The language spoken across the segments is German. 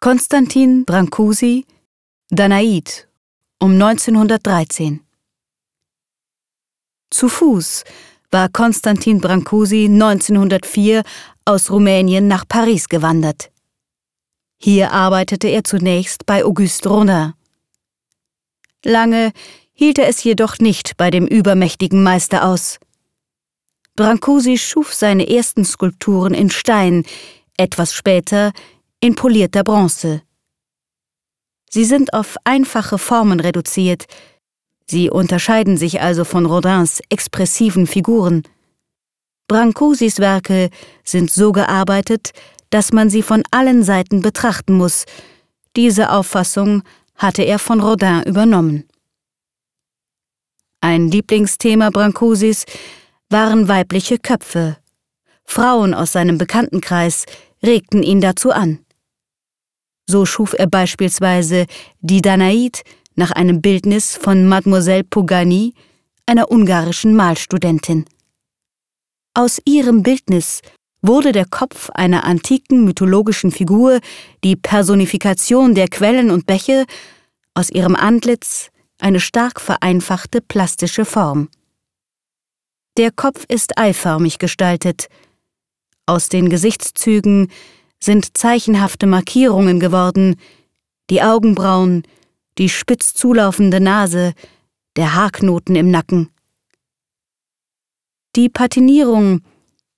Konstantin Brancusi, Danaid, um 1913. Zu Fuß war Konstantin Brancusi 1904 aus Rumänien nach Paris gewandert. Hier arbeitete er zunächst bei Auguste Rodin. Lange hielt er es jedoch nicht bei dem übermächtigen Meister aus. Brancusi schuf seine ersten Skulpturen in Stein, etwas später in polierter Bronze. Sie sind auf einfache Formen reduziert, sie unterscheiden sich also von Rodins expressiven Figuren. Brancusis Werke sind so gearbeitet, dass man sie von allen Seiten betrachten muss. Diese Auffassung hatte er von Rodin übernommen. Ein Lieblingsthema Brancusis waren weibliche Köpfe. Frauen aus seinem Bekanntenkreis regten ihn dazu an. So schuf er beispielsweise die Danaid nach einem Bildnis von Mademoiselle Pogani, einer ungarischen Malstudentin. Aus ihrem Bildnis wurde der Kopf einer antiken mythologischen Figur, die Personifikation der Quellen und Bäche, aus ihrem Antlitz eine stark vereinfachte plastische Form. Der Kopf ist eiförmig gestaltet. Aus den Gesichtszügen sind zeichenhafte Markierungen geworden, die Augenbrauen, die spitz zulaufende Nase, der Haarknoten im Nacken. Die Patinierung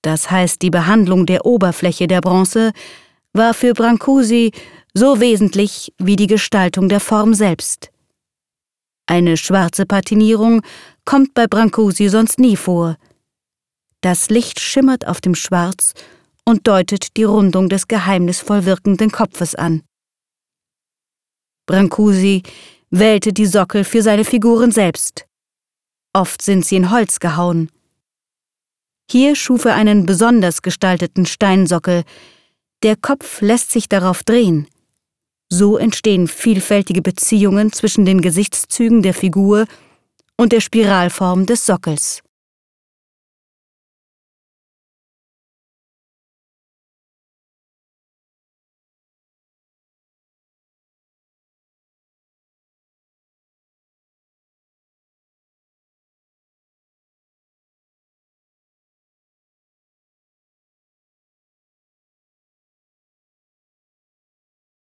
das heißt die Behandlung der Oberfläche der Bronze, war für Brancusi so wesentlich wie die Gestaltung der Form selbst. Eine schwarze Patinierung kommt bei Brancusi sonst nie vor. Das Licht schimmert auf dem Schwarz und deutet die Rundung des geheimnisvoll wirkenden Kopfes an. Brancusi wählte die Sockel für seine Figuren selbst. Oft sind sie in Holz gehauen. Hier schuf er einen besonders gestalteten Steinsockel. Der Kopf lässt sich darauf drehen. So entstehen vielfältige Beziehungen zwischen den Gesichtszügen der Figur und der Spiralform des Sockels.